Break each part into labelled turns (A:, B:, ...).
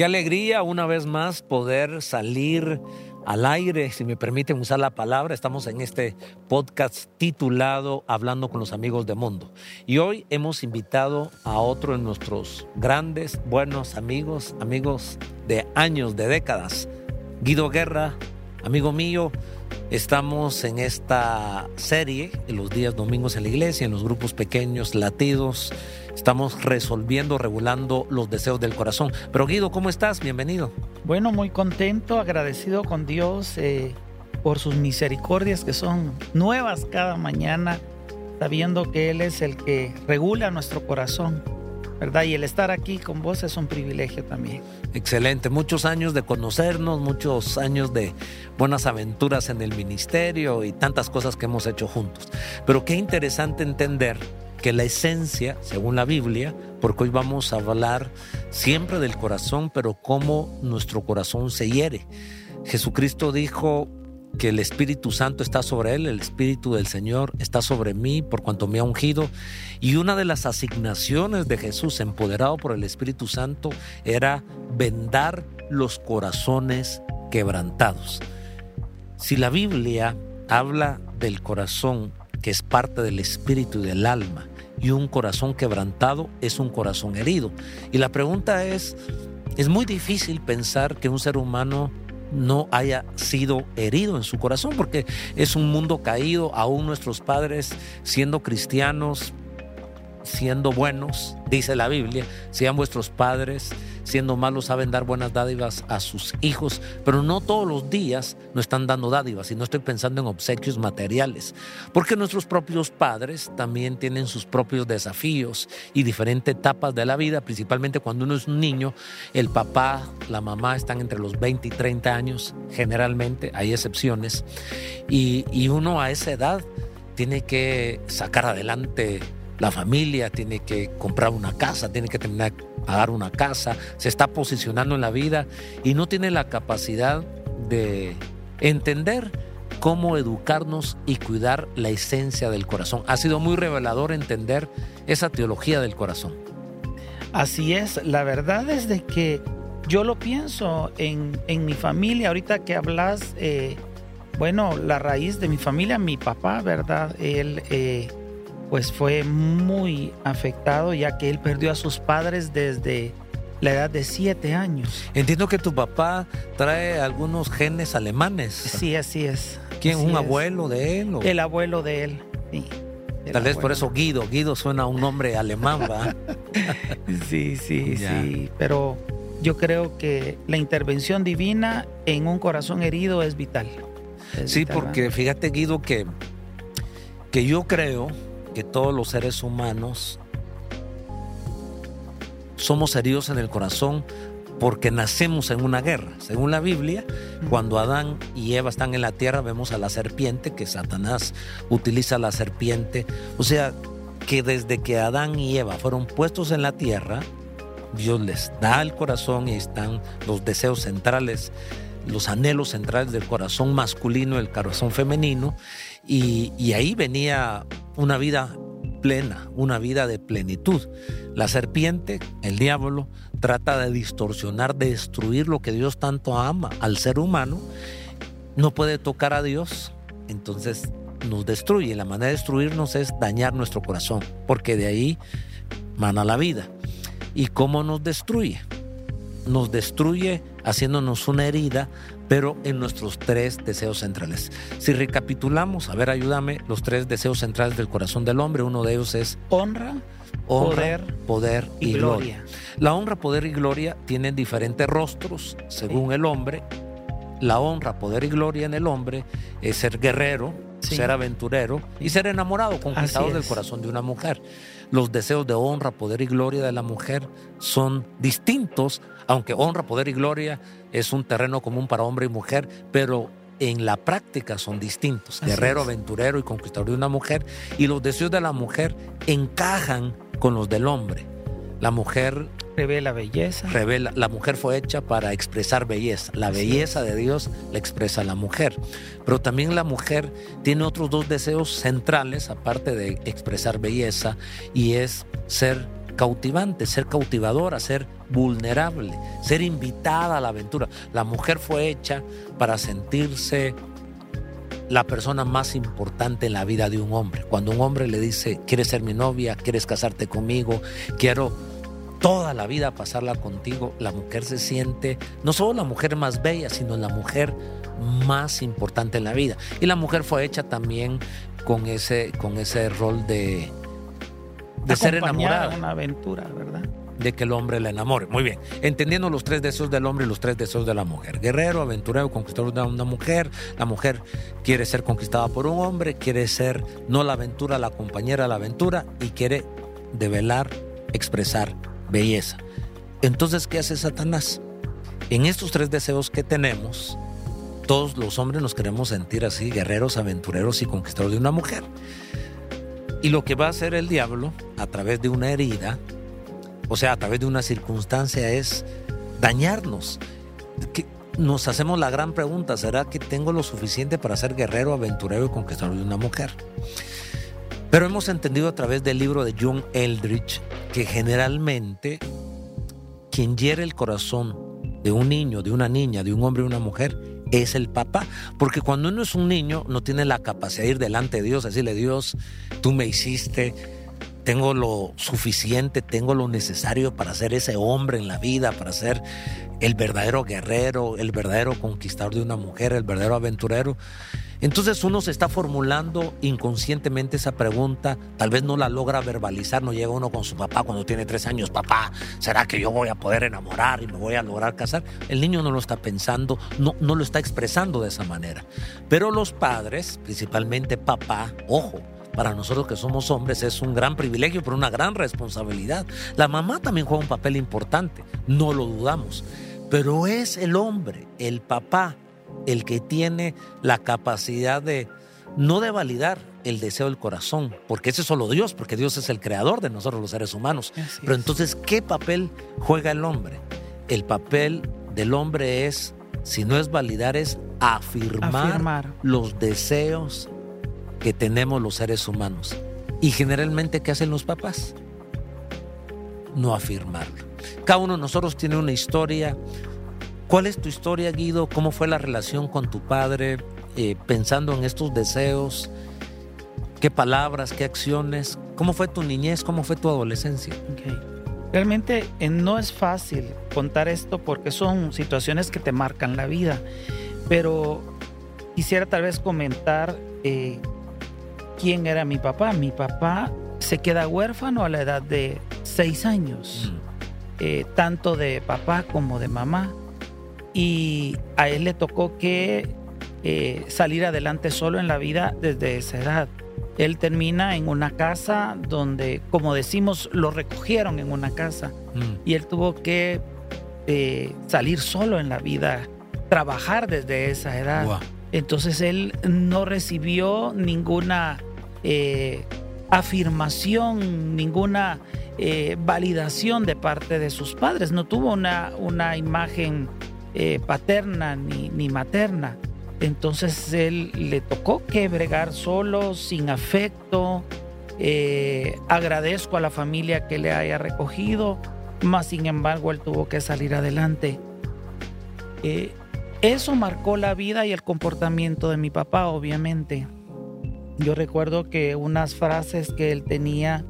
A: Qué alegría una vez más poder salir al aire, si me permiten usar la palabra. Estamos en este podcast titulado Hablando con los amigos de mundo. Y hoy hemos invitado a otro de nuestros grandes, buenos amigos, amigos de años, de décadas. Guido Guerra, amigo mío, Estamos en esta serie, en los días domingos en la iglesia, en los grupos pequeños, latidos. Estamos resolviendo, regulando los deseos del corazón. Pero Guido, ¿cómo estás? Bienvenido.
B: Bueno, muy contento, agradecido con Dios eh, por sus misericordias que son nuevas cada mañana, sabiendo que Él es el que regula nuestro corazón. ¿verdad? Y el estar aquí con vos es un privilegio también.
A: Excelente, muchos años de conocernos, muchos años de buenas aventuras en el ministerio y tantas cosas que hemos hecho juntos. Pero qué interesante entender que la esencia, según la Biblia, porque hoy vamos a hablar siempre del corazón, pero cómo nuestro corazón se hiere. Jesucristo dijo, que el Espíritu Santo está sobre él, el Espíritu del Señor está sobre mí por cuanto me ha ungido. Y una de las asignaciones de Jesús, empoderado por el Espíritu Santo, era vendar los corazones quebrantados. Si la Biblia habla del corazón, que es parte del espíritu y del alma, y un corazón quebrantado es un corazón herido. Y la pregunta es, es muy difícil pensar que un ser humano no haya sido herido en su corazón, porque es un mundo caído, aún nuestros padres siendo cristianos, siendo buenos, dice la Biblia, sean vuestros padres siendo malos saben dar buenas dádivas a sus hijos, pero no todos los días nos están dando dádivas y no estoy pensando en obsequios materiales, porque nuestros propios padres también tienen sus propios desafíos y diferentes etapas de la vida, principalmente cuando uno es un niño, el papá, la mamá están entre los 20 y 30 años, generalmente, hay excepciones, y, y uno a esa edad tiene que sacar adelante la familia, tiene que comprar una casa, tiene que terminar pagar una casa, se está posicionando en la vida y no tiene la capacidad de entender cómo educarnos y cuidar la esencia del corazón. Ha sido muy revelador entender esa teología del corazón.
B: Así es, la verdad es de que yo lo pienso en, mi familia, ahorita que hablas, eh, bueno, la raíz de mi familia, mi papá, ¿verdad? Él... Eh, pues fue muy afectado ya que él perdió a sus padres desde la edad de siete años.
A: Entiendo que tu papá trae algunos genes alemanes.
B: Sí, así es.
A: ¿Quién? ¿Un abuelo de él?
B: El abuelo de él, sí.
A: Tal vez por eso Guido. Guido suena a un nombre alemán, ¿va?
B: sí, sí, sí. Pero yo creo que la intervención divina en un corazón herido es vital.
A: sí, porque fíjate, Guido, que, que yo creo que todos los seres humanos somos heridos en el corazón porque nacemos en una guerra. Según la Biblia, cuando Adán y Eva están en la tierra, vemos a la serpiente, que Satanás utiliza la serpiente. O sea, que desde que Adán y Eva fueron puestos en la tierra, Dios les da el corazón y están los deseos centrales, los anhelos centrales del corazón masculino, el corazón femenino, y, ahí venía una vida plena, una vida de plenitud. La serpiente, el diablo, trata de distorsionar, de destruir lo que Dios tanto ama al ser humano. No puede tocar a Dios, entonces nos destruye. La manera de destruirnos es dañar nuestro corazón, porque de ahí mana la vida. ¿Y cómo nos destruye? Nos destruye haciéndonos una herida pero en nuestros tres deseos centrales. Si recapitulamos, a ver, ayúdame, los tres deseos centrales del corazón del hombre, uno de ellos es
B: honra,
A: poder, poder y, gloria. La honra, poder y gloria tienen diferentes rostros según el hombre. La honra, poder y gloria en el hombre es ser guerrero, ser aventurero y ser enamorado, conquistado del corazón de una mujer. Los deseos de honra, poder y gloria de la mujer son distintos, aunque honra, poder y gloria es un terreno común para hombre y mujer, pero en la práctica son distintos. Guerrero, aventurero y conquistador de una mujer. Y los deseos de la mujer encajan con los del hombre. La mujer
B: revela belleza.
A: Revela, la mujer fue hecha para expresar belleza. La belleza de Dios la expresa la mujer. Pero también la mujer tiene otros dos deseos centrales, aparte de expresar belleza, y es ser cautivante, ser cautivadora, ser vulnerable, ser invitada a la aventura. La mujer fue hecha para sentirse la persona más importante en la vida de un hombre. Cuando un hombre le dice, ¿quieres ser mi novia? ¿Quieres casarte conmigo? Quiero toda la vida pasarla contigo, la mujer se siente no solo la mujer más bella, sino la mujer más importante en la vida. Y la mujer fue hecha también con ese, con ese rol de, de ser enamorada.
B: una aventura, ¿verdad?
A: de que el hombre la enamore. Muy bien, entendiendo los tres deseos del hombre y los tres deseos de la mujer. Guerrero, aventurero, conquistador de una mujer. La mujer quiere ser conquistada por un hombre, quiere ser no la aventura, la compañera de la aventura y quiere develar, expresar belleza. Entonces, ¿qué hace Satanás? En estos tres deseos que tenemos, todos los hombres nos queremos sentir así, guerreros, aventureros y conquistadores de una mujer. Y lo que va a hacer el diablo a través de una herida, o sea, a través de una circunstancia, es dañarnos. Nos hacemos la gran pregunta, ¿será que tengo lo suficiente para ser guerrero, aventurero y conquistador de una mujer? Pero hemos entendido a través del libro de John Eldridge que generalmente quien hiere el corazón de un niño, de una niña, de un hombre y una mujer es el papá. Porque cuando uno es un niño no tiene la capacidad de ir delante de Dios, decirle Dios, tú me hiciste, tengo lo suficiente, tengo lo necesario para ser ese hombre en la vida, para ser el verdadero guerrero, el verdadero conquistador de una mujer, el verdadero aventurero. Entonces uno se está formulando inconscientemente esa pregunta, tal vez no la logra verbalizar, no llega uno con su papá cuando tiene tres años, papá, ¿será que yo voy a poder enamorar y me voy a lograr casar? El niño no lo está pensando, no, no lo está expresando de esa manera. Pero los padres, principalmente papá, ojo, para nosotros que somos hombres es un gran privilegio, pero una gran responsabilidad. La mamá también juega un papel importante, no lo dudamos, pero es el hombre, el papá, el que tiene la capacidad de no de validar el deseo del corazón, porque ese es solo Dios, porque Dios es el creador de nosotros los seres humanos. Pero entonces, ¿qué papel juega el hombre? El papel del hombre es, si no es validar, es afirmar, los deseos que tenemos los seres humanos. Y generalmente, ¿qué hacen los papás? No afirmarlo. Cada uno de nosotros tiene una historia, ¿Cuál es tu historia, Guido? ¿Cómo fue la relación con tu padre? Eh, pensando en estos deseos, ¿qué palabras, qué acciones? ¿Cómo fue tu niñez? ¿Cómo fue tu adolescencia?
B: Realmente eh, no es fácil contar esto porque son situaciones que te marcan la vida, pero quisiera tal vez comentar eh, quién era mi papá. Mi papá se queda huérfano a la edad de seis años, mm. tanto de papá como de mamá y a él le tocó que eh, salir adelante solo en la vida desde esa edad. Él termina en una casa donde, como decimos, lo recogieron en una casa mm. y él tuvo que eh, salir solo en la vida, trabajar desde esa edad. Entonces él no recibió ninguna eh, afirmación, ninguna validación de parte de sus padres, no tuvo una, una imagen eh, paterna ni, materna. Entonces él le tocó que bregar solo, sin afecto. Eh, agradezco a la familia que le haya recogido, mas sin embargo él tuvo que salir adelante. Eh, eso marcó la vida y el comportamiento de mi papá, obviamente. Yo recuerdo que unas frases que él tenía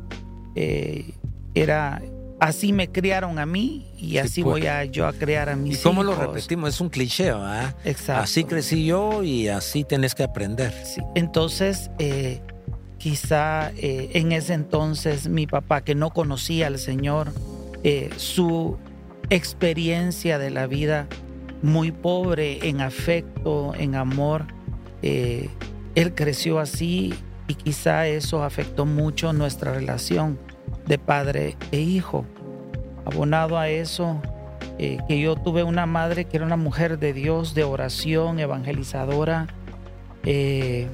B: era así me criaron a mí y así pues. voy a yo a crear a mis
A: ¿Y cómo lo repetimos? Es un cliché, ¿verdad?
B: Exacto.
A: Así crecí yo y así tenés que aprender.
B: Sí. Entonces, eh, quizá eh, en ese entonces mi papá, que no conocía al Señor, eh, su experiencia de la vida muy pobre en afecto, en amor, él creció así y quizá eso afectó mucho nuestra relación de padre e hijo. Abonado a eso, eh, que yo tuve una madre que era una mujer de Dios, de oración, evangelizadora. Eh,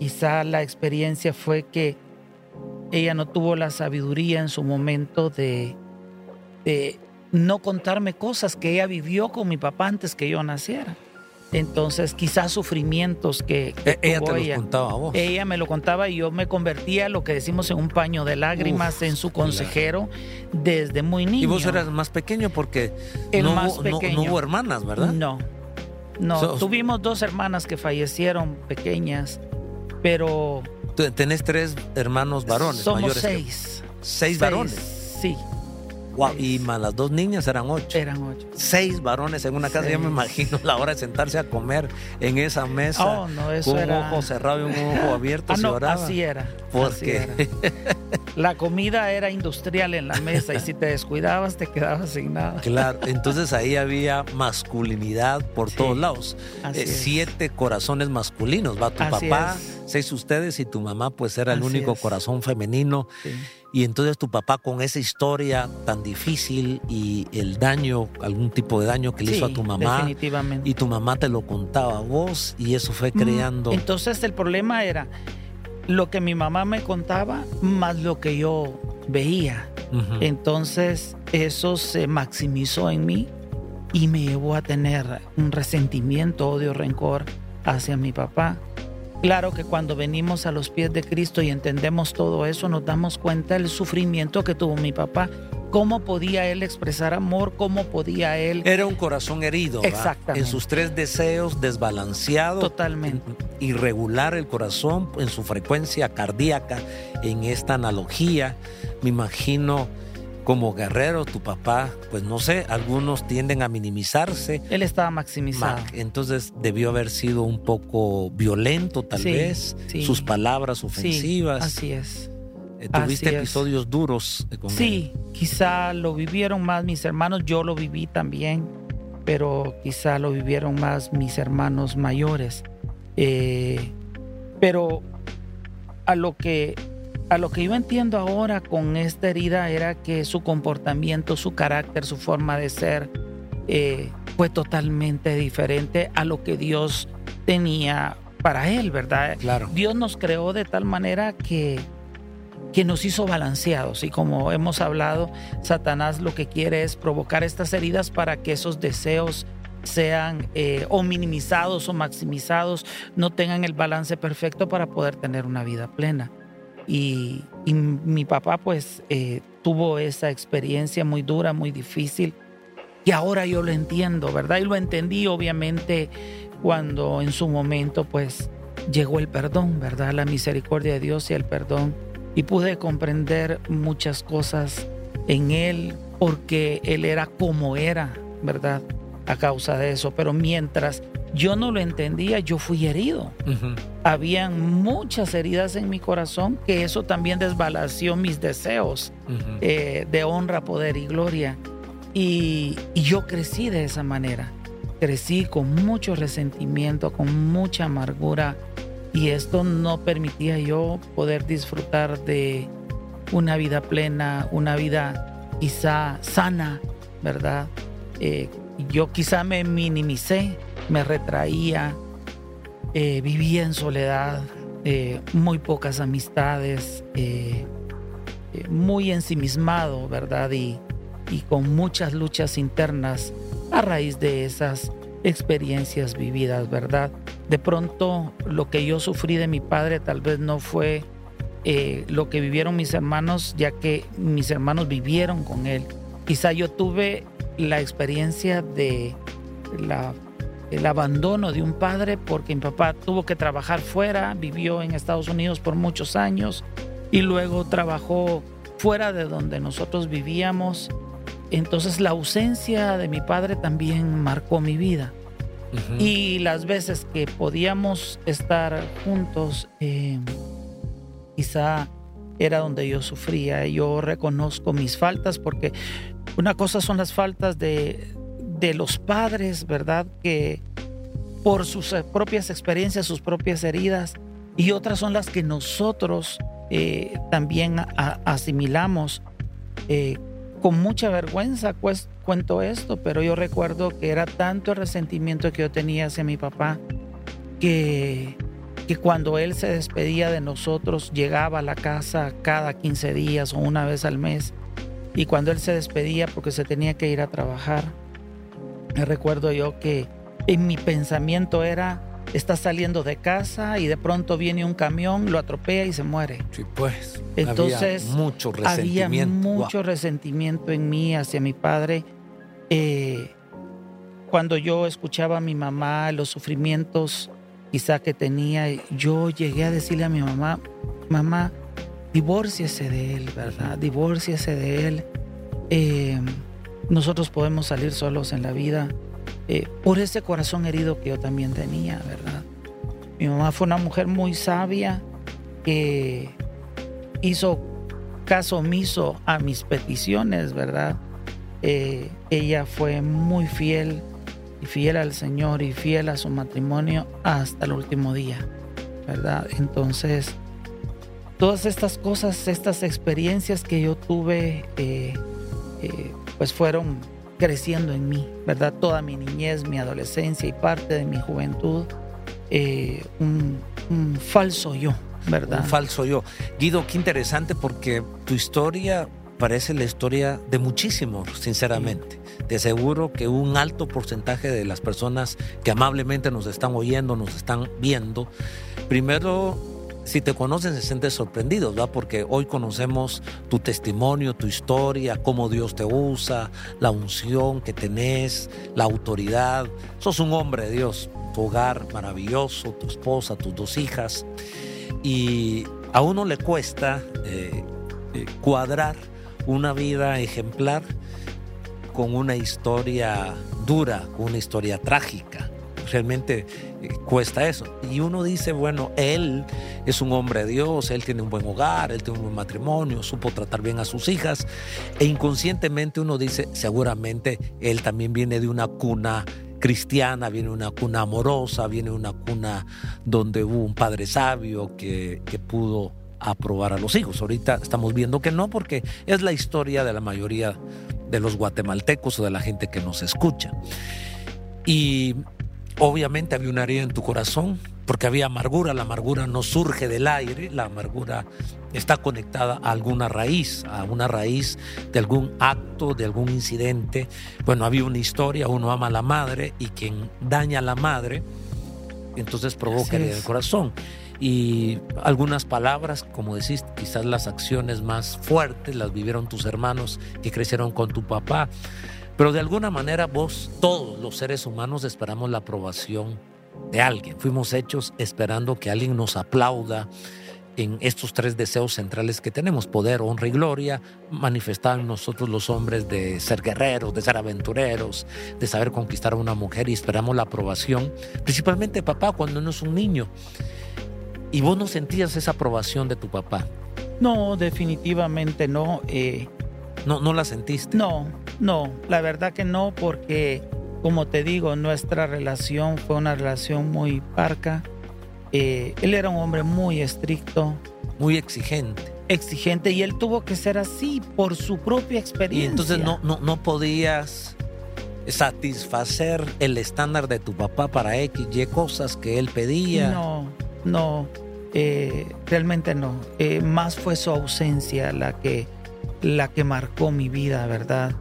B: quizá la experiencia fue que ella no tuvo la sabiduría en su momento de, de no contarme cosas que ella vivió con mi papá antes que yo naciera. Entonces, quizás sufrimientos que, que
A: E- ella te
B: ella.
A: los contaba a vos.
B: Ella me lo contaba y yo me convertía, lo que decimos, en un paño de lágrimas,
A: Uf,
B: en su
A: claro.
B: consejero desde muy niño.
A: y vos eras más pequeño porque
B: El
A: no,
B: más
A: hubo, no- no
B: pequeño.
A: hubo hermanas, ¿verdad?
B: No, no.
A: So-
B: Tuvimos dos hermanas que fallecieron pequeñas, pero
A: Tenés tres hermanos varones
B: somos
A: mayores.
B: seis.
A: seis varones.
B: Sí,
A: Wow. Y más las dos niñas eran ocho.
B: eran ocho.
A: Seis varones en una casa. Ya me imagino la hora de sentarse a comer en esa mesa.
B: Oh, no, eso
A: con un ojo cerrado y un ojo abierto.
B: Ah,
A: se
B: no,
A: oraba.
B: así era. así
A: Porque
B: era. La comida era industrial en la mesa y si te descuidabas te quedabas sin nada.
A: Claro, entonces ahí había masculinidad por
B: Sí,
A: todos lados.
B: así
A: Eh,
B: es.
A: siete corazones masculinos, va tu
B: Así
A: papá,
B: es.
A: seis ustedes y tu mamá pues era el
B: Así
A: único
B: es.
A: corazón femenino.
B: Sí.
A: Y entonces tu papá con esa historia tan difícil y el daño, algún tipo de daño que le hizo a tu mamá,
B: Definitivamente.
A: y tu mamá te lo contaba a vos y eso fue creando...
B: Entonces el problema era lo que mi mamá me contaba más lo que yo veía. Entonces eso se maximizó en mí y me llevó a tener un resentimiento, odio, rencor hacia mi papá. Claro que cuando venimos a los pies de Cristo y entendemos todo eso, nos damos cuenta del sufrimiento que tuvo mi papá. ¿Cómo podía él expresar amor? ¿Cómo podía él
A: Era un corazón herido, ¿va?
B: Exactamente.
A: en sus tres deseos, desbalanceado,
B: totalmente?
A: irregular el corazón en su frecuencia cardíaca, en esta analogía. Me imagino como guerrero, tu papá, pues no sé, algunos tienden a minimizarse.
B: Él estaba maximizado.
A: Ma- Entonces debió haber sido un poco violento, tal
B: Sí,
A: vez,
B: sí.
A: sus palabras
B: Sí,
A: ofensivas.
B: así es.
A: Eh, Tuviste
B: así es.
A: episodios duros eh, con él.
B: Sí, quizá lo vivieron más mis hermanos, yo lo viví también, pero quizá lo vivieron más mis hermanos mayores. Eh, pero a lo que a lo que yo entiendo ahora con esta herida era que su comportamiento, su carácter, su forma de ser eh, fue totalmente diferente a lo que Dios tenía para él, ¿verdad?
A: Claro.
B: Dios nos creó de tal manera que, que nos hizo balanceados y como hemos hablado, Satanás lo que quiere es provocar estas heridas para que esos deseos sean eh, o minimizados o maximizados, no tengan el balance perfecto para poder tener una vida plena. Y, mi papá pues eh, tuvo esa experiencia muy dura, muy difícil, y ahora yo lo entiendo, ¿verdad? Y lo entendí obviamente cuando en su momento pues llegó el perdón, ¿verdad? La misericordia de Dios y el perdón. Y pude comprender muchas cosas en Él porque Él era como era, ¿verdad? A causa de eso. Pero mientras yo no lo entendía, yo fui herido. Habían muchas heridas en mi corazón que eso también desbalanceó mis deseos eh, de honra, poder y gloria. Y, y yo crecí de esa manera. Crecí con mucho resentimiento, con mucha amargura. Y esto no permitía yo poder disfrutar de una vida plena, una vida quizá sana, ¿verdad? Eh, yo quizá me minimicé, me retraía, eh, vivía en soledad, eh, muy pocas amistades, eh, muy ensimismado, ¿verdad? Y, y con muchas luchas internas a raíz de esas experiencias vividas, ¿verdad? De pronto lo que yo sufrí de mi padre tal vez no fue lo que vivieron mis hermanos, ya que mis hermanos vivieron con él. Quizá yo tuve la experiencia de la- el abandono de un padre porque mi papá tuvo que trabajar fuera, vivió en Estados Unidos por muchos años y luego trabajó fuera de donde nosotros vivíamos. Entonces la ausencia de mi padre también marcó mi vida. Y las veces que podíamos estar juntos, eh, quizá era donde yo sufría. Yo reconozco mis faltas porque una cosa son las faltas de, de los padres, ¿verdad? Que por sus eh, propias experiencias, sus propias heridas, y otras son las que nosotros eh, también asimilamos. Eh, con mucha vergüenza cuento esto, pero yo recuerdo que era tanto el resentimiento que yo tenía hacia mi papá que, que cuando él se despedía de nosotros, llegaba a la casa cada 15 días o una vez al mes, y cuando él se despedía porque se tenía que ir a trabajar, me recuerdo yo que en mi pensamiento era, está saliendo de casa y de pronto viene un camión, lo atropella y se muere.
A: Sí, pues.
B: Entonces,
A: había mucho resentimiento.
B: Había mucho resentimiento en mí hacia mi padre. Eh, cuando yo escuchaba a mi mamá los sufrimientos quizá que tenía, yo llegué a decirle a mi mamá, mamá, divórciese de él, ¿verdad? Divórciese de él. Eh, nosotros podemos salir solos en la vida eh, por ese corazón herido que yo también tenía, ¿verdad? Mi mamá fue una mujer muy sabia que hizo caso omiso a mis peticiones, ¿verdad? Eh, ella fue muy fiel y fiel al Señor y fiel a su matrimonio hasta el último día, ¿verdad? Entonces, todas estas cosas, estas experiencias que yo tuve, eh, eh, pues fueron creciendo en mí, ¿verdad? Toda mi niñez, mi adolescencia y parte de mi juventud, eh, un, falso yo, ¿verdad?
A: Un falso yo. Guido, qué interesante porque tu historia parece la historia de muchísimos, sinceramente. Te aseguro que un alto porcentaje de las personas que amablemente nos están oyendo, nos están viendo, primero si te conocen se sienten sorprendidos, ¿verdad? Porque hoy conocemos tu testimonio, tu historia, cómo Dios te usa, la unción que tenés, la autoridad. Sos un hombre de Dios, tu hogar maravilloso, tu esposa, tus dos hijas. Y a uno le cuesta eh, eh, cuadrar una vida ejemplar con una historia dura, con una historia trágica realmente eh, cuesta eso. Y uno dice, bueno, él es un hombre de Dios, él tiene un buen hogar, él tiene un buen matrimonio, supo tratar bien a sus hijas, e inconscientemente uno dice, seguramente él también viene de una cuna cristiana, viene una cuna amorosa, viene una cuna donde hubo un padre sabio que, que pudo aprobar a los hijos. Ahorita estamos viendo que no, porque es la historia de la mayoría de los guatemaltecos o de la gente que nos escucha. Y Obviamente había una herida en tu corazón porque había amargura. La amargura no surge del aire, la amargura está conectada a alguna raíz, a una raíz de algún acto, de algún incidente. Bueno, había una historia, uno ama a la madre y quien daña a la madre, entonces provoca herida el corazón. Y algunas palabras, como decís, quizás las acciones más fuertes las vivieron tus hermanos que crecieron con tu papá. Pero de alguna manera vos, todos los seres humanos, esperamos la aprobación de alguien. Fuimos hechos esperando que alguien nos aplauda en estos tres deseos centrales que tenemos, poder, honra y gloria, manifestar nosotros los hombres de ser guerreros, de ser aventureros, de saber conquistar a una mujer y esperamos la aprobación, principalmente papá cuando uno es un niño. ¿Y vos no sentías esa aprobación de tu papá?
B: No, definitivamente no. Eh,
A: no, ¿No la sentiste?
B: No, no, la verdad que no, porque como te digo, nuestra relación fue una relación muy parca. Eh, él era un hombre muy estricto.
A: Muy exigente.
B: Exigente y él tuvo que ser así por su propia experiencia.
A: Y entonces no, no, no podías satisfacer el estándar de tu papá para X, Y cosas que él pedía.
B: No, no, eh, realmente no. Eh, más fue su ausencia la que, la que marcó mi vida, ¿verdad?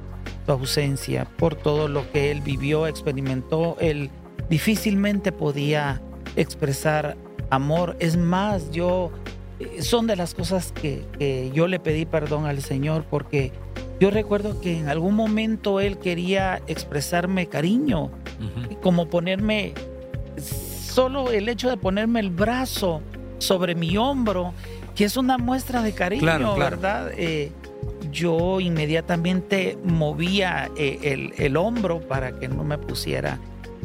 B: Tu ausencia, por todo lo que él vivió, experimentó. Él difícilmente podía expresar amor. Es más, yo eh, son de las cosas que, yo le pedí perdón al Señor porque yo recuerdo que en algún momento él quería expresarme cariño, como ponerme, solo el hecho de ponerme el brazo sobre mi hombro, que es una muestra de cariño, ¿verdad? Eh, yo inmediatamente movía eh, el, hombro para que no me pusiera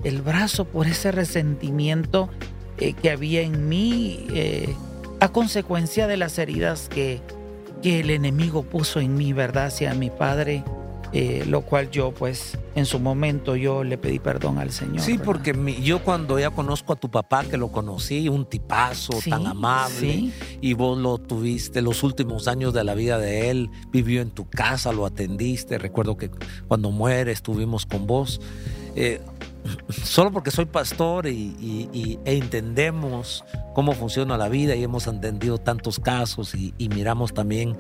B: el brazo por ese resentimiento eh, que había en mí eh, a consecuencia de las heridas que, que el enemigo puso en mí, ¿verdad? Hacia mi padre eh, lo cual yo pues en su momento yo le pedí perdón al Señor.
A: Sí, porque yo cuando ya conozco a tu papá, que lo conocí, un tipazo tan amable, y vos lo tuviste los últimos años de la vida de él, vivió en tu casa, lo atendiste, recuerdo que cuando muere estuvimos con vos. Eh, solo porque soy pastor y, e entendemos cómo funciona la vida y hemos entendido tantos casos y, miramos también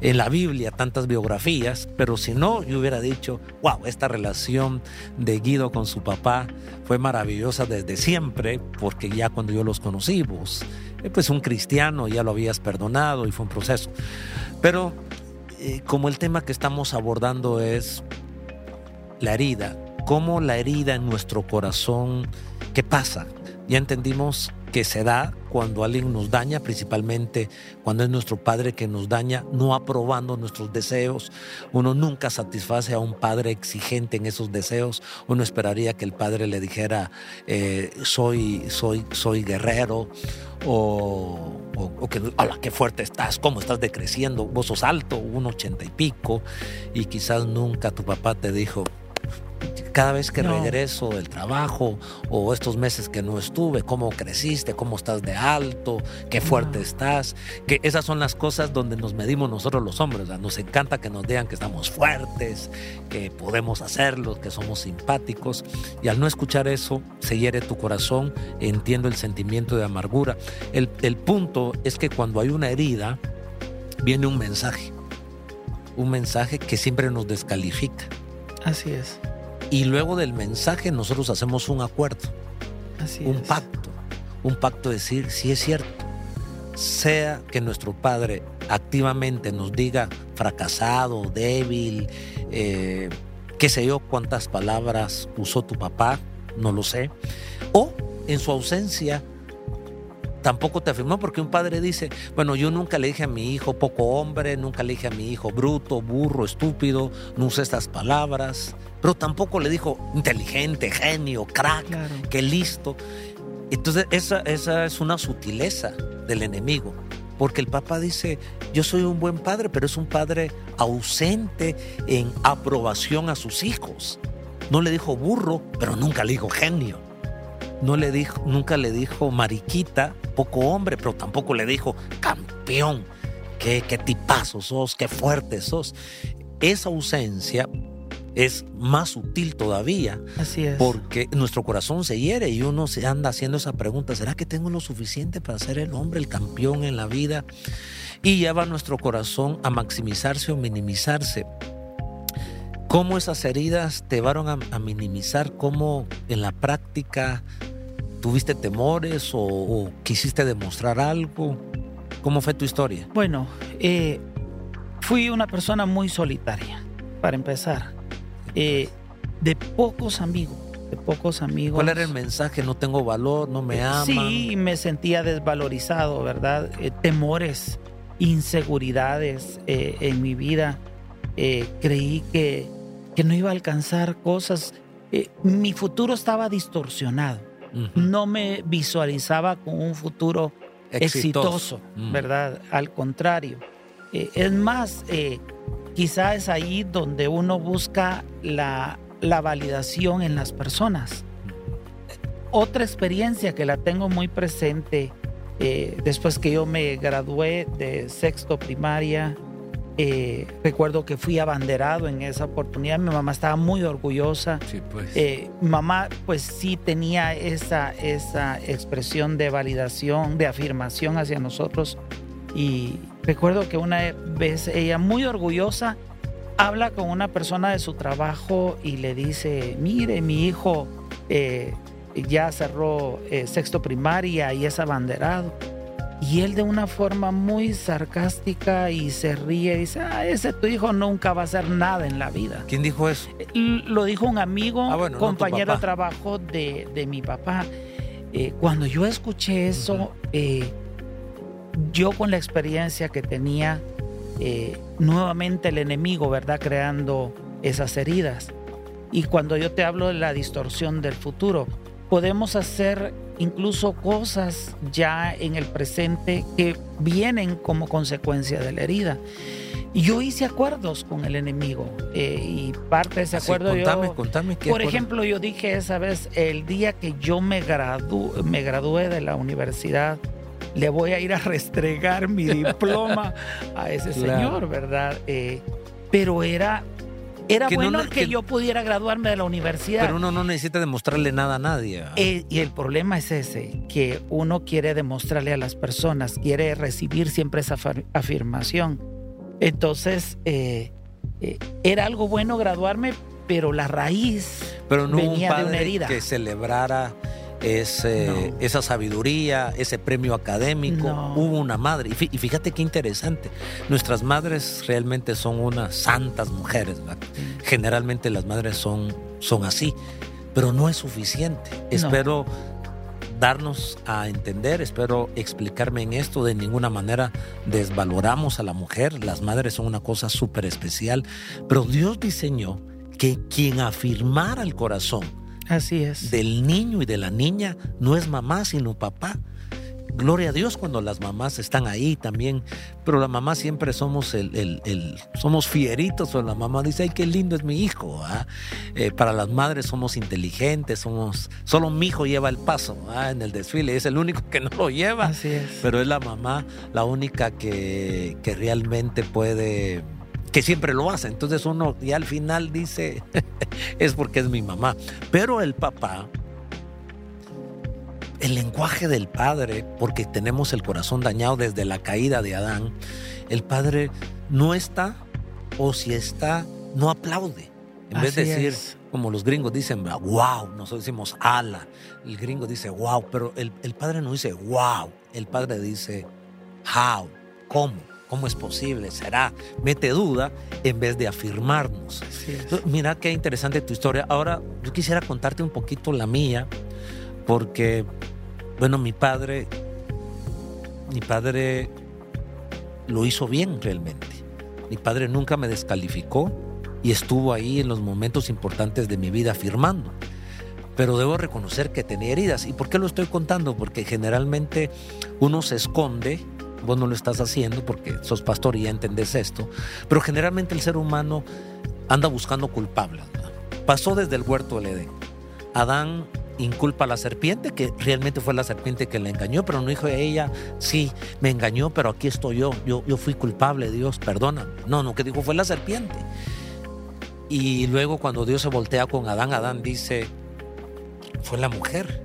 A: en la Biblia tantas biografías, pero si no, yo hubiera dicho, wow, esta relación de Guido con su papá fue maravillosa desde siempre, porque ya cuando yo los conocí, vos, eh, pues un cristiano, ya lo habías perdonado y fue un proceso. Pero eh, como el tema que estamos abordando es la herida, cómo la herida en nuestro corazón, ¿qué pasa? Ya entendimos que se da cuando alguien nos daña, principalmente cuando es nuestro padre que nos daña, no aprobando nuestros deseos. Uno nunca satisface a un padre exigente en esos deseos. Uno esperaría que el padre le dijera, eh, soy, soy, soy guerrero, o, o, que, hola, qué fuerte estás, cómo estás decreciendo, vos sos alto, un ochenta y pico, y quizás nunca tu papá te dijo, cada vez que regreso del trabajo o estos meses que no estuve, cómo creciste, cómo estás de alto, qué fuerte estás, que esas son las cosas donde nos medimos nosotros los hombres, nos encanta que nos digan que estamos fuertes, que podemos hacerlo, que somos simpáticos y al no escuchar eso se hiere tu corazón, entiendo el sentimiento de amargura. El, el punto es que cuando hay una herida viene un mensaje, un mensaje que siempre nos descalifica.
B: Así es
A: y luego del mensaje nosotros hacemos un acuerdo, un pacto, un pacto de decir si es cierto, sea que nuestro padre activamente nos diga fracasado, débil, eh, qué sé yo, cuántas palabras usó tu papá, no lo sé, o en su ausencia tampoco te afirmó porque un padre dice, bueno, yo nunca le dije a mi hijo poco hombre, nunca le dije a mi hijo bruto, burro, estúpido, no usé estas palabras, pero tampoco le dijo inteligente, genio, crack, que listo. Entonces esa, esa es una sutileza del enemigo, porque el papá dice, yo soy un buen padre, pero es un padre ausente en aprobación a sus hijos. No le dijo burro, pero nunca le dijo genio no le dijo, nunca le dijo mariquita, poco hombre, pero tampoco le dijo campeón. Qué, qué tipazo sos, qué fuerte sos. Esa ausencia es más sutil todavía.
B: Así es.
A: Porque nuestro corazón se hiere y uno se anda haciendo esa pregunta, ¿será que tengo lo suficiente para ser el hombre, el campeón en la vida? Y lleva nuestro corazón a maximizarse o minimizarse. ¿Cómo esas heridas te llevaron a, minimizar? ¿Cómo en la práctica tuviste temores o, quisiste demostrar algo? ¿Cómo fue tu historia?
B: Bueno, eh, fui una persona muy solitaria, para empezar. Eh, de pocos amigos, de pocos amigos.
A: ¿Cuál era el mensaje? No tengo valor, no me aman.
B: Sí, me sentía desvalorizado, ¿verdad? Eh, temores, inseguridades en mi vida. creí que que no iba a alcanzar cosas. Eh, mi futuro estaba distorsionado. No me visualizaba con un futuro exitoso, mm. ¿verdad? Al contrario. Eh, es más, eh, quizá es ahí donde uno busca la, la validación en las personas. Otra experiencia que la tengo muy presente después que yo me gradué de sexto primaria, eh, recuerdo que fui abanderado en esa oportunidad. Mi mamá estaba muy orgullosa. Sí, pues. Eh, mamá, pues sí tenía esa, esa expresión de validación, de afirmación hacia nosotros. Y recuerdo que una vez ella, muy orgullosa, habla con una persona de su trabajo y le dice: Mire, mi hijo eh, ya cerró sexto primaria y es abanderado. Y él de una forma muy sarcástica y se ríe y dice, ah, ese tu hijo nunca va a hacer nada en la vida.
A: ¿Quién dijo eso?
B: Lo dijo un amigo, ah, compañero de trabajo de, mi papá. Eh, cuando yo escuché eso, eh, yo con la experiencia que tenía, eh, nuevamente el enemigo, ¿verdad? Creando esas heridas. Y cuando yo te hablo de la distorsión del futuro, podemos hacer incluso cosas ya en el presente que vienen como consecuencia de la herida. Yo hice acuerdos con el enemigo eh, y parte de ese acuerdo
A: contame, yo... Contame,
B: por ejemplo, yo dije esa vez, el día que yo me, me gradué de la universidad, le voy a ir a restregar mi diploma a ese señor, ¿verdad? Eh, pero era Era bueno que, yo pudiera graduarme de la universidad.
A: Pero uno no necesita demostrarle nada a nadie.
B: Eh, y el problema es ese, que uno quiere demostrarle a las personas, quiere recibir siempre esa afirmación. Entonces, eh, eh, era algo bueno graduarme, pero la raíz
A: pero no
B: venía
A: un padre
B: de una herida.
A: que celebrara ese, esa sabiduría, ese premio académico. Hubo una madre. Y fíjate qué interesante. Nuestras madres realmente son unas santas mujeres. Generalmente las madres son, son así. Pero no es suficiente. Espero darnos a entender, espero explicarme en esto. De ninguna manera desvaloramos a la mujer. Las madres son una cosa súper especial. Pero Dios diseñó que quien afirmara el corazón
B: Así es.
A: Del niño y de la niña no es mamá, sino papá. Gloria a Dios cuando las mamás están ahí también, pero la mamá siempre somos el, el, somos fieritos, o la mamá dice, ay, qué lindo es mi hijo. Eh, para las madres somos inteligentes, somos, solo mi hijo lleva el paso en el desfile, es el único que no lo lleva,
B: Así es.
A: pero es la mamá la única que, que realmente puede que siempre lo hace. Entonces uno ya al final dice, es porque es mi mamá. Pero el papá, el lenguaje del padre, porque tenemos el corazón dañado desde la caída de Adán, el padre no está, o si está, no aplaude. En vez de decir, como los gringos dicen, wow, nosotros decimos ala, el gringo dice wow, pero el, el padre no dice wow, el padre dice how, cómo. ¿Cómo es posible? ¿Será? Mete duda en vez de afirmarnos. Mira qué interesante tu historia. Ahora yo quisiera contarte un poquito la mía, porque, bueno, mi padre, mi padre lo hizo bien realmente. Mi padre nunca me descalificó y estuvo ahí en los momentos importantes de mi vida afirmando. Pero debo reconocer que tenía heridas. ¿Y por qué lo estoy contando? Porque generalmente uno se esconde vos no lo estás haciendo porque sos pastor y ya entendés esto, pero generalmente el ser humano anda buscando culpables. Pasó desde el huerto del Edén. Adán inculpa a la serpiente, que realmente fue la serpiente que le engañó, pero no dijo a ella, sí, me engañó, pero aquí estoy yo, yo, yo fui culpable, Dios, perdona. No, no, que dijo fue la serpiente. Y luego cuando Dios se voltea con Adán, Adán dice, fue la mujer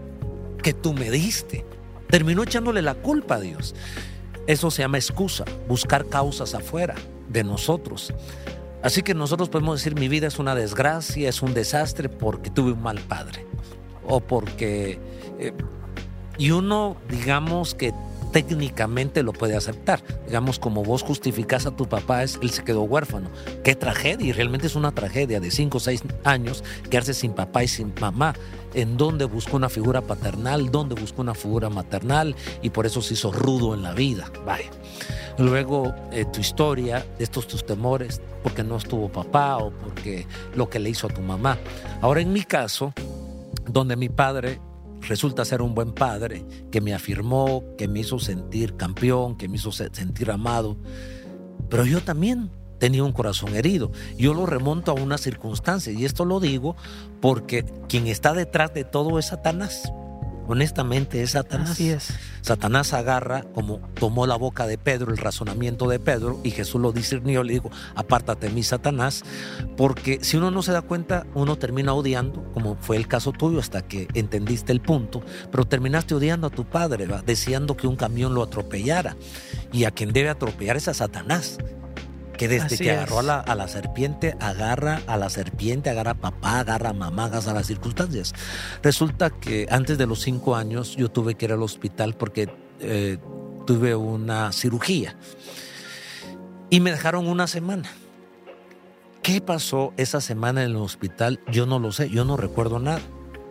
A: que tú me diste. Terminó echándole la culpa a Dios. Eso se llama excusa, buscar causas afuera de nosotros. Así que nosotros podemos decir mi vida es una desgracia, es un desastre porque tuve un mal padre. O porque... Eh, y uno, digamos que técnicamente lo puede aceptar. Digamos, como vos justificás a tu papá, es, él se quedó huérfano. Qué tragedia, y realmente es una tragedia de 5 o 6 años quedarse sin papá y sin mamá. En donde buscó una figura paternal, donde buscó una figura maternal, y por eso se hizo rudo en la vida. Vaya. Luego, eh, tu historia, estos tus temores, porque no estuvo papá o porque lo que le hizo a tu mamá. Ahora, en mi caso, donde mi padre resulta ser un buen padre, que me afirmó, que me hizo sentir campeón, que me hizo sentir amado. Pero yo también tenía un corazón herido. Yo lo remonto a una circunstancia y esto lo digo porque quien está detrás de todo es Satanás. Honestamente es Satanás.
B: Así es.
A: Satanás agarra, como tomó la boca de Pedro, el razonamiento de Pedro, y Jesús lo discernió, le dijo, apártate mi Satanás, porque si uno no se da cuenta, uno termina odiando, como fue el caso tuyo hasta que entendiste el punto, pero terminaste odiando a tu padre, deseando que un camión lo atropellara, y a quien debe atropellar es a Satanás que desde que agarró a la, a la, serpiente, agarra a la serpiente, agarra a papá, agarra a mamá, agarra las circunstancias. Resulta que antes de los cinco años yo tuve que ir al hospital porque eh, tuve una cirugía y me dejaron una semana. ¿Qué pasó esa semana en el hospital? Yo no lo sé, yo no recuerdo nada.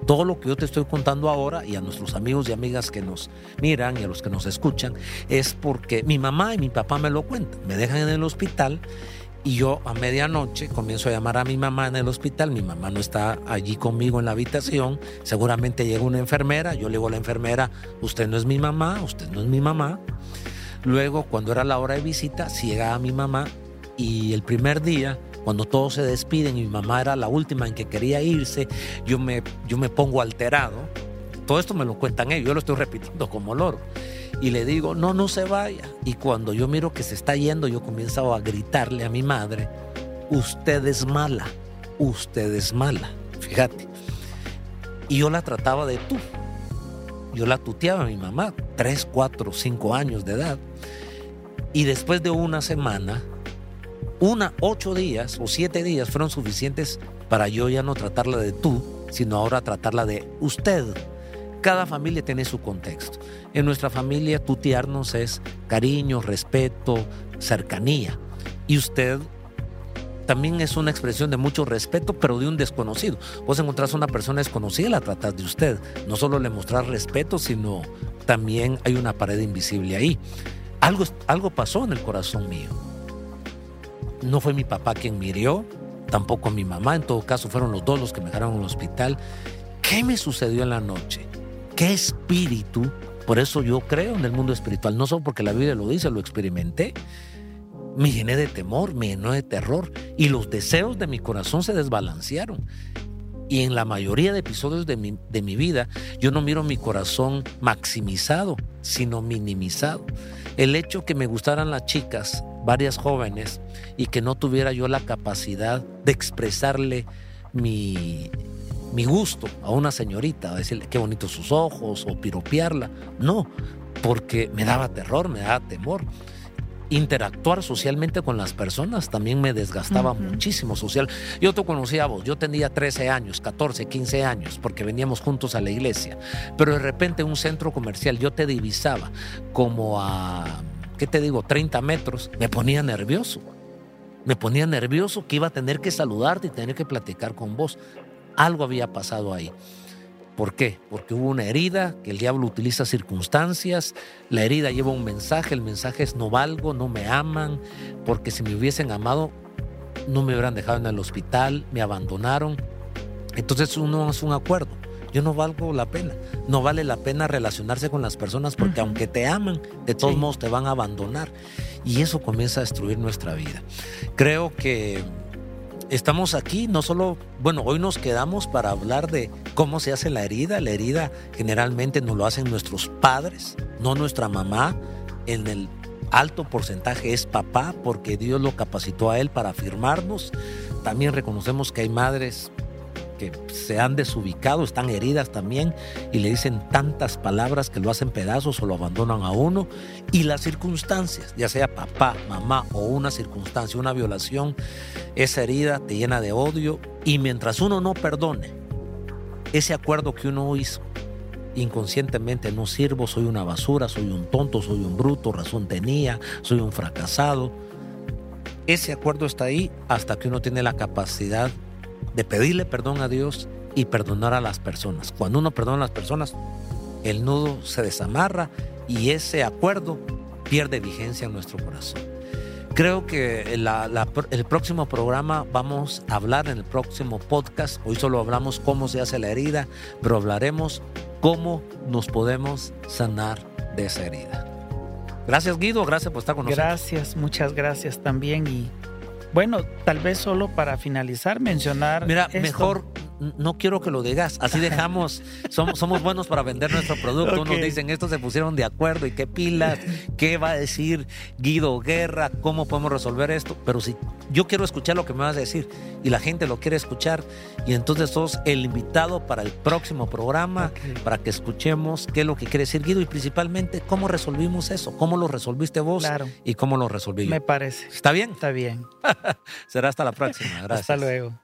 A: Todo lo que yo te estoy contando ahora y a nuestros amigos y amigas que nos miran y a los que nos escuchan es porque mi mamá y mi papá me lo cuentan. Me dejan en el hospital y yo a medianoche comienzo a llamar a mi mamá en el hospital. Mi mamá no está allí conmigo en la habitación. Seguramente llega una enfermera. Yo le digo a la enfermera, usted no es mi mamá, usted no es mi mamá. Luego, cuando era la hora de visita, si a mi mamá y el primer día cuando todos se despiden y mi mamá era la última en que quería irse, yo me, yo me pongo alterado. Todo esto me lo cuentan ellos, yo lo estoy repitiendo como loro. Y le digo, no, no se vaya. Y cuando yo miro que se está yendo, yo comienzo a gritarle a mi madre, usted es mala. usted es mala. Fíjate. Y yo la trataba de tú. Yo la tuteaba a mi mamá, tres, cuatro, cinco años de edad. Y después de una semana, una, ocho días o siete días fueron suficientes para yo ya no tratarla de tú, sino ahora tratarla de usted. Cada familia tiene su contexto. En nuestra familia tutearnos es cariño, respeto, cercanía. Y usted también es una expresión de mucho respeto, pero de un desconocido. Vos encontrás a una persona desconocida y la tratás de usted. No solo le mostrás respeto, sino también hay una pared invisible ahí. Algo, algo pasó en el corazón mío. No fue mi papá quien murió, tampoco mi mamá, en todo caso fueron los dos los que me dejaron en el hospital. ¿Qué me sucedió en la noche? ¿Qué espíritu? Por eso yo creo en el mundo espiritual, no solo porque la Biblia lo dice, lo experimenté. Me llené de temor, me llené de terror y los deseos de mi corazón se desbalancearon. Y en la mayoría de episodios de mi, de mi vida, yo no miro mi corazón maximizado, sino minimizado. El hecho que me gustaran las chicas, varias jóvenes, y que no tuviera yo la capacidad de expresarle mi, mi gusto a una señorita, decirle qué bonitos sus ojos o piropearla. No, porque me daba terror, me daba temor interactuar socialmente con las personas también me desgastaba muchísimo social. Yo te conocía a vos, yo tenía 13 años, 14, 15 años, porque veníamos juntos a la iglesia, pero de repente en un centro comercial yo te divisaba como a, ¿qué te digo?, 30 metros, me ponía nervioso. Me ponía nervioso que iba a tener que saludarte y tener que platicar con vos. Algo había pasado ahí. ¿Por qué? Porque hubo una herida, que el diablo utiliza circunstancias, la herida lleva un mensaje, el mensaje es no valgo, no me aman, porque si me hubiesen amado, no me hubieran dejado en el hospital, me abandonaron. Entonces uno hace un acuerdo, yo no valgo la pena, no vale la pena relacionarse con las personas porque aunque te aman, de todos modos te van a abandonar. Y eso comienza a destruir nuestra vida. Creo que estamos aquí no solo, bueno, hoy nos quedamos para hablar de cómo se hace la herida. La herida generalmente nos lo hacen nuestros padres, no nuestra mamá. En el alto porcentaje es papá porque Dios lo capacitó a él para afirmarnos. También reconocemos que hay madres se han desubicado, están heridas también y le dicen tantas palabras que lo hacen pedazos o lo abandonan a uno. Y las circunstancias, ya sea papá, mamá o una circunstancia, una violación, esa herida te llena de odio y mientras uno no perdone ese acuerdo que uno hizo, inconscientemente no sirvo, soy una basura, soy un tonto, soy un bruto, razón tenía, soy un fracasado. Ese acuerdo está ahí hasta que uno tiene la capacidad de pedirle perdón a Dios y perdonar a las personas. Cuando uno perdona a las personas, el nudo se desamarra y ese acuerdo pierde vigencia en nuestro corazón. Creo que el próximo programa vamos a hablar en el próximo podcast. Hoy solo hablamos cómo se hace la herida, pero hablaremos cómo nos podemos sanar de esa herida. Gracias Guido, gracias por estar con nosotros.
B: Gracias, muchas gracias también y bueno, tal vez solo para finalizar mencionar.
A: Mira, mejor no quiero que lo digas. Así dejamos, somos, somos buenos para vender nuestro producto. Nos dicen, estos se pusieron de acuerdo y qué pilas, qué va a decir Guido Guerra, cómo podemos resolver esto. Pero si yo quiero escuchar lo que me vas a decir y la gente lo quiere escuchar, y entonces sos el invitado para el próximo programa, para que escuchemos qué es lo que quiere decir Guido y principalmente cómo resolvimos eso, cómo lo resolviste vos y cómo lo resolví yo.
B: Me parece.
A: ¿Está bien?
B: Está bien.
A: Será hasta la próxima. Gracias.
B: Hasta luego.